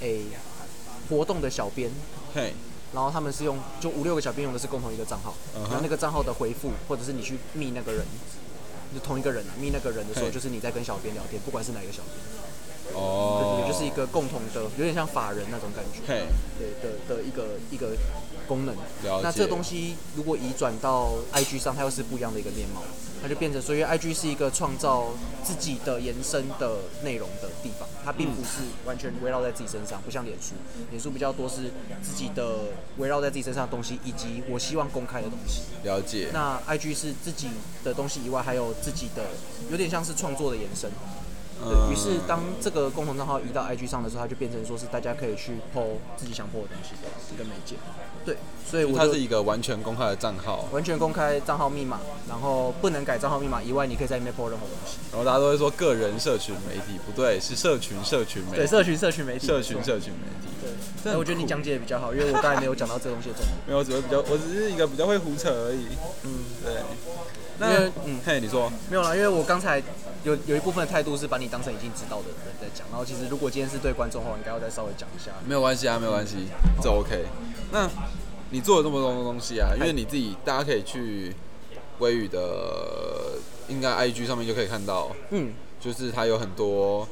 诶活动的小编，嘿，然后他们是用就五六个小编用的是共同一个账号，然后那个账号的回复或者是你去密那个人，就同一个人啊，密那个人的时候，就是你在跟小编聊天，不管是哪一个小编。哦，也就是一个共同的，有点像法人那种感觉，对的的一个一个功能。那这东西如果移转到 IG 上，它又是不一样的一个面貌。它就变成说，因为 IG 是一个创造自己的延伸的内容的地方，它并不是完全围绕在自己身上，不像脸书，脸书比较多是自己的围绕在自己身上的东西，以及我希望公开的东西。了解。那 IG 是自己的东西以外，还有自己的，有点像是创作的延伸。对于是，当这个共同账号移到 IG 上的时候，它就变成说是大家可以去 PO 自己想 PO 的东西的一个媒介。对，所以它是一个完全公开的账号，完全公开账号密码，然后不能改账号密码以外，你可以在里面 PO 任何东西。然后大家都会说个人社群媒体不对，是社群社群媒体。对，社群社群媒体。社群社群媒体。对。我觉得你讲解的比较好，因为我刚才没有讲到这东西的重点。没有，只是比较，我只是一个比较会胡扯而已。嗯，对。那嗯，嘿，你说。没有啦，因为我刚才有有一部分的态度是把你当成已经知道的人在讲，然后其实如果今天是对观众的话，应该要再稍微讲一下。没有关系啊，没有关系，这 OK。那你做了这么多东西啊，因为你自己，大家可以去微雨的应该 IG 上面就可以看到，嗯，就是它有很多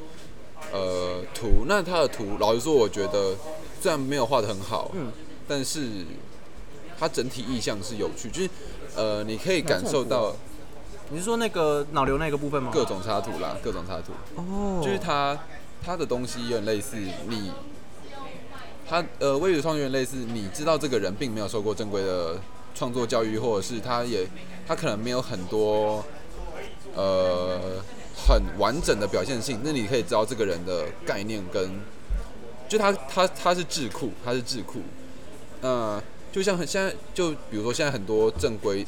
呃图，那它的图老实说，我觉得虽然没有画的很好，嗯，但是它整体意象是有趣，就是。呃，你可以感受到，你是说那个脑瘤那个部分吗？各种插图啦，各种插图。哦。就是它，它的东西有点类似你，它呃，微语创作有点类似，你知道这个人并没有受过正规的创作教育，或者是他也他可能没有很多呃很完整的表现性，那你可以知道这个人的概念跟，就他他他是智库，他是智库，嗯。就像很现在，就比如说现在很多正规，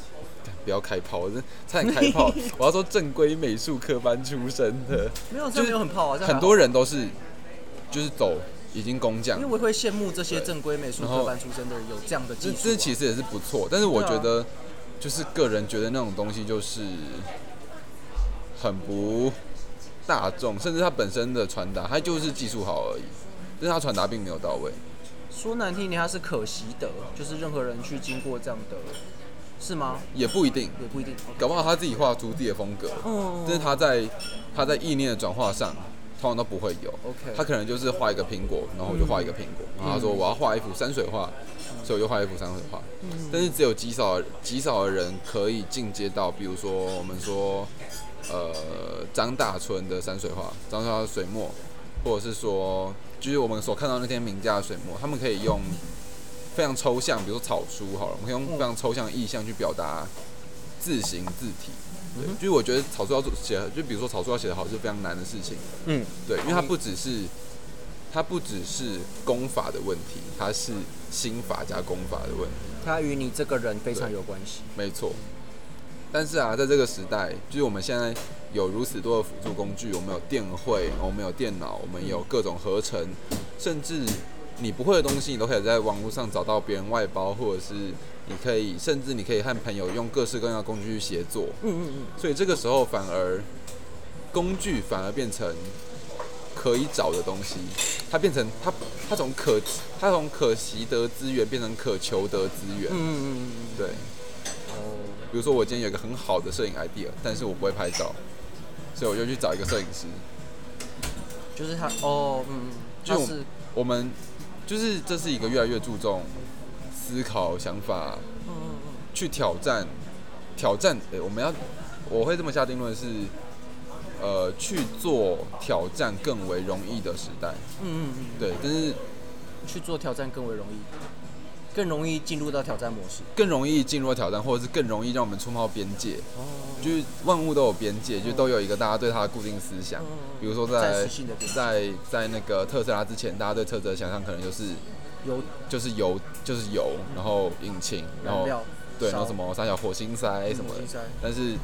不要开炮，真差点开炮。我要说正规美术科班出身的，没有，没有很炮啊。很多人都是，就是走已经工匠。因为我会羡慕这些正规美术科班出身的人有这样的技术。这这其实也是不错，但是我觉得，就是个人觉得那种东西就是很不大众，甚至他本身的传达，他就是技术好而已，但是他传达并没有到位。说难听点，他是可惜的，就是任何人去经过这样的，是吗？也不一定，也不一定，搞不好他自己画出自己的风格，嗯，但是他在他在意念的转化上，通常都不会有。OK，他可能就是画一个苹果，然后我就画一个苹果，然后他说我要画一幅山水画，所以我就画一幅山水画。嗯，但是只有极少极少的人可以进阶到，比如说我们说，呃，张大春的山水画，张大春水墨，或者是说。就是我们所看到那些名家的水墨，他们可以用非常抽象，比如说草书好了，我们可以用非常抽象的意象去表达字形字体。对，就是我觉得草书要做写，就比如说草书要写得好是非常难的事情。嗯，对，因为它不只是它不只是功法的问题，它是心法加功法的问题。它与你这个人非常有关系。没错。但是啊，在这个时代，就是我们现在。有如此多的辅助工具，我们有电绘，我们有电脑，我们有各种合成，甚至你不会的东西，你都可以在网络上找到别人外包，或者是你可以，甚至你可以和朋友用各式各样的工具去协作。嗯嗯嗯。所以这个时候反而工具反而变成可以找的东西，它变成它它从可它从可习得资源变成可求得资源。嗯嗯嗯嗯。对。哦。比如说我今天有一个很好的摄影 idea，但是我不会拍照。所以我就去找一个摄影师，就是他哦，嗯，就是我们，就是这是一个越来越注重思考、想法，嗯嗯嗯，去挑战，挑战，哎，我们要，我会这么下定论是，呃，去做挑战更为容易的时代，嗯嗯嗯，对，但是去做挑战更为容易。更容易进入到挑战模式，更容易进入挑战，或者是更容易让我们触碰到边界。哦，就是万物都有边界，就都有一个大家对它的固定思想。比如说在在在那个特斯拉之前，大家对车子的想象可能就是油，就是油，就是油，然后引擎，然后对，然后什么三角火星塞什么的。但是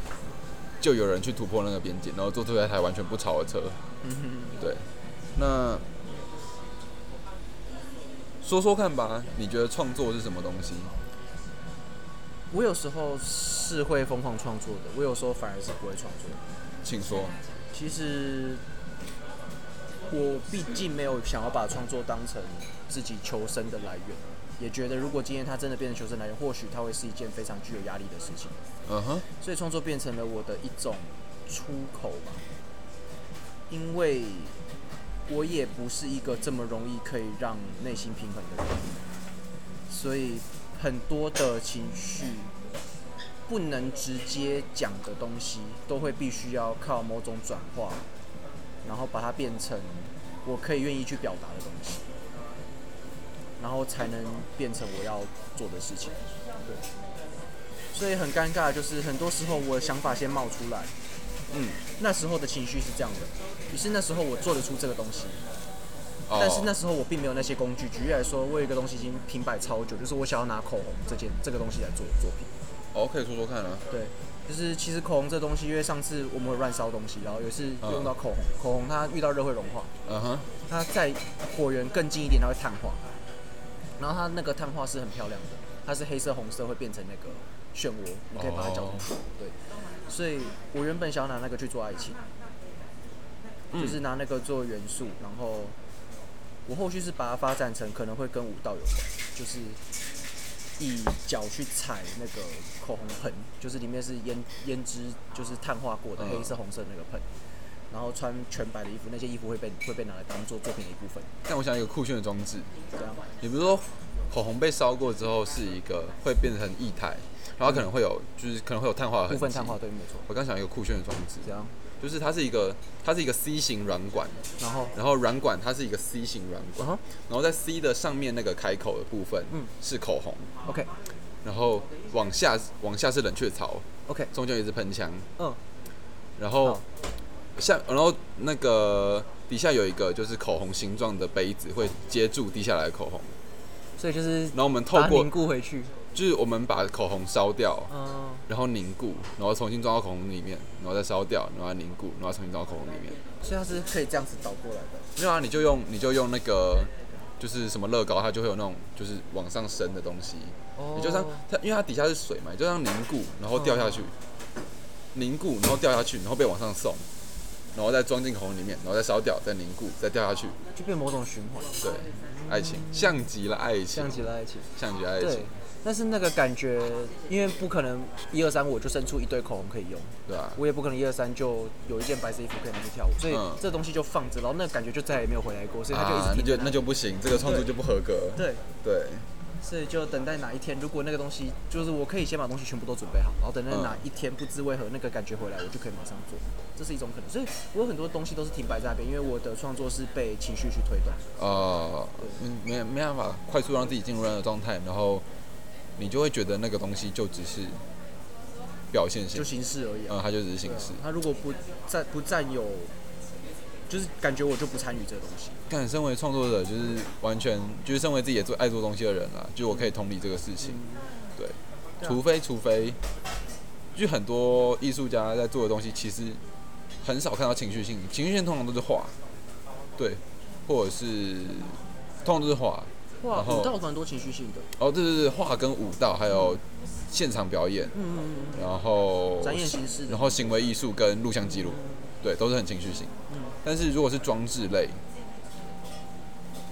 就有人去突破那个边界，然后做出来一台完全不潮的车。对，那。说说看吧，你觉得创作是什么东西？我有时候是会疯狂创作的，我有时候反而是不会创作。请说。其实我毕竟没有想要把创作当成自己求生的来源，也觉得如果今天它真的变成求生来源，或许它会是一件非常具有压力的事情。嗯哼。所以创作变成了我的一种出口吧，因为。我也不是一个这么容易可以让内心平衡的人，所以很多的情绪不能直接讲的东西，都会必须要靠某种转化，然后把它变成我可以愿意去表达的东西，然后才能变成我要做的事情。对，所以很尴尬，就是很多时候我的想法先冒出来，嗯，那时候的情绪是这样的，于是那时候我做得出这个东西。但是那时候我并没有那些工具。举例来说，我有一个东西已经平摆超久，就是我想要拿口红这件这个东西来做作品。哦，可以说说看啊。对，就是其实口红这东西，因为上次我们有乱烧东西，然后有一次用到口红，口红它遇到热会融化。嗯哼。它在火源更近一点，它会碳化。然后它那个碳化是很漂亮的，它是黑色红色会变成那个漩涡，你可以把它搅成对。所以我原本想要拿那个去做爱情，就是拿那个做元素，然后。我后续是把它发展成可能会跟舞蹈有关，就是以脚去踩那个口红盆，就是里面是胭胭脂，就是碳化过的黑色红色那个盆，然后穿全白的衣服，那些衣服会被会被拿来当做作品的一部分。但我想一个酷炫的装置，这样，也比如说口红被烧过之后是一个会变成液态，然后可能会有就是可能会有碳化的部分碳化，对，没错。我刚想一个酷炫的装置，这样。就是它是一个，它是一个 C 型软管，然后，然后软管它是一个 C 型软管，然后在 C 的上面那个开口的部分，嗯，是口红，OK，然后往下往下是冷却槽，OK，中间有一支喷枪，嗯，然后下，然后那个底下有一个就是口红形状的杯子会接住滴下来的口红，所以就是，然后我们透过凝固回去。就是我们把口红烧掉，然后凝固，然后重新装到口红里面，然后再烧掉，然后凝固，然后重新装到口红里面。所以它是可以这样子倒过来的。没有啊，你就用你就用那个就是什么乐高，它就会有那种就是往上升的东西。哦。你就像它，因为它底下是水嘛，就像凝固，然后掉下去，凝固，然后掉下去，然后被往上送，然后再装进口红里面，然后再烧掉，再凝固，再掉下去，就变某种循环。对，爱情像极了爱情，像极了爱情，像极了爱情。但是那个感觉，因为不可能一二三我就生出一堆口红可以用，对啊，我也不可能一二三就有一件白色衣服可以拿去跳舞，所以这东西就放着，然后那个感觉就再也没有回来过，所以他就一直那就那就不行，这个创作就不合格。对对，所以就等待哪一天，如果那个东西就是我可以先把东西全部都准备好，然后等待哪一天不知为何那个感觉回来，我就可以马上做，这是一种可能。所以我有很多东西都是停摆在那边，因为我的创作是被情绪去推动。哦，没没办法快速让自己进入那个状态，然后。你就会觉得那个东西就只是表现性，就形式而已。嗯，它就只是形式。它如果不占不占有，就是感觉我就不参与这个东西。但身为创作者，就是完全就是身为自己也做爱做东西的人啦，就我可以同理这个事情。对，除非除非，就很多艺术家在做的东西，其实很少看到情绪性。情绪性通常都是画，对，或者是通常都是画。画舞蹈蛮多情绪性的哦，对对对，画跟舞蹈还有现场表演，嗯嗯嗯，然后展演形式，然后行为艺术跟录像记录，对，都是很情绪性。嗯，但是如果是装置类，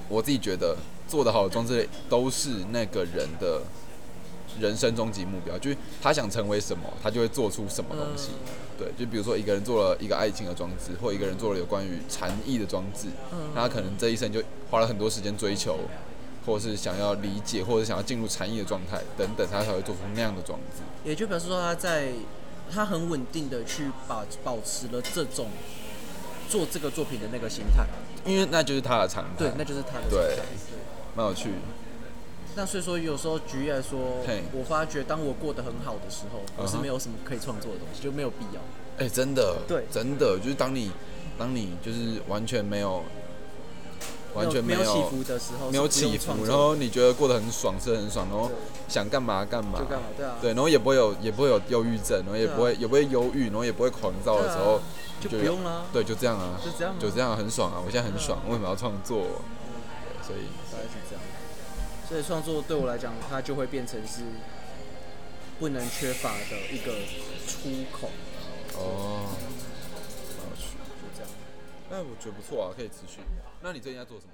我自己觉得做得好的装置类都是那个人的人生终极目标，就是他想成为什么，他就会做出什么东西。对，就比如说一个人做了一个爱情的装置，或一个人做了有关于禅意的装置，那他可能这一生就花了很多时间追求。或是想要理解，或者想要进入禅意的状态等等，他才会做出那样的装置。也就表示说，他在他很稳定的去把保持了这种做这个作品的那个心态，因为那就是他的常态。对，那就是他的对，蛮有趣。那所以说，有时候举例来说，我发觉当我过得很好的时候，我是没有什么可以创作的东西，就没有必要。哎，真的，对，真的就是当你当你就是完全没有。完全没有起伏的时候，没有起伏，然后你觉得过得很爽，是很爽，然后想干嘛干嘛，就干嘛，对啊，对，然后也不会有，也不会有忧郁症，然后也不会，也不会忧郁，然后也不会狂躁的时候，就不用了，对，就这样啊，就这样，就这样很爽啊，我现在很爽，为什么要创作？所以大概是这样，所以创作对我来讲，它就会变成是不能缺乏的一个出口。哦，就这样，哎，我觉得不错啊，可以持续。那你最近在做什么？